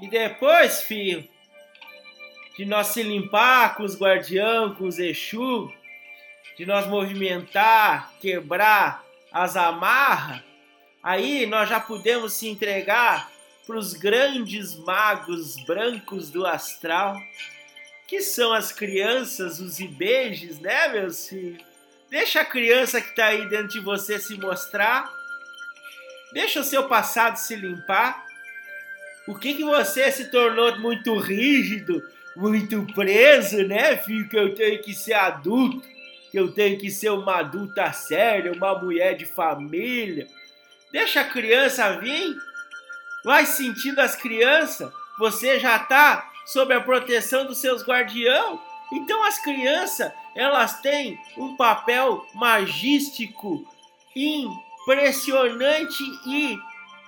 E depois, filho, de nós se limpar com os guardião, com os Exu, de nós movimentar, quebrar as amarras, aí nós já podemos se entregar para os grandes magos brancos do astral, que são as crianças, os ibejes, né, meus filhos? Deixa a criança que está aí dentro de você se mostrar. Deixa o seu passado se limpar. O que que você se tornou muito rígido, muito preso, né, filho? Que eu tenho que ser adulto, que eu tenho que ser uma adulta séria, uma mulher de família. Deixa a criança vir. Vai sentindo as crianças. Você já tá sob a proteção dos seus guardião. Então as crianças, elas têm um papel magístico, impressionante e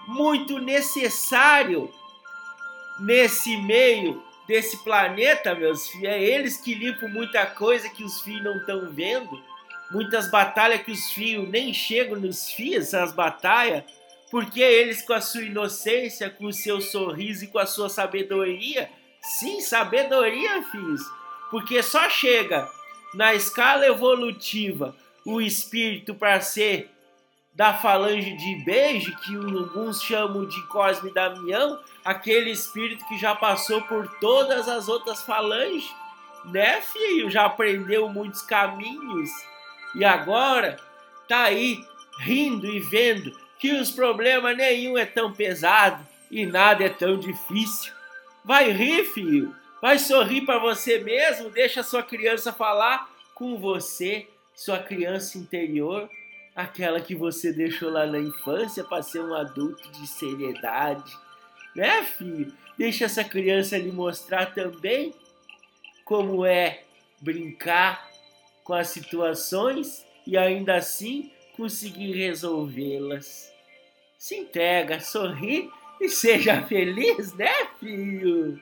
muito necessário nesse meio desse planeta, meus filhos. É eles que limpam muita coisa que os filhos não estão vendo. Muitas batalhas que os filhos nem chegam nos fios, essas batalhas, porque eles com a sua inocência, com o seu sorriso e com a sua sabedoria, sim, sabedoria, filhos, porque só chega na escala evolutiva o espírito para ser da falange de beijo, que alguns chamam de Cosme Damião, aquele espírito que já passou por todas as outras falanges, né, filho? Já aprendeu muitos caminhos e agora tá aí rindo e vendo que os problemas nenhum é tão pesado e nada é tão difícil. Vai rir, filho. Vai sorrir para você mesmo, deixa sua criança falar com você, sua criança interior, aquela que você deixou lá na infância para ser um adulto de seriedade. Né, filho? Deixa essa criança lhe mostrar também como é brincar com as situações e ainda assim conseguir resolvê-las. Se entrega, sorri e seja feliz, né, filho?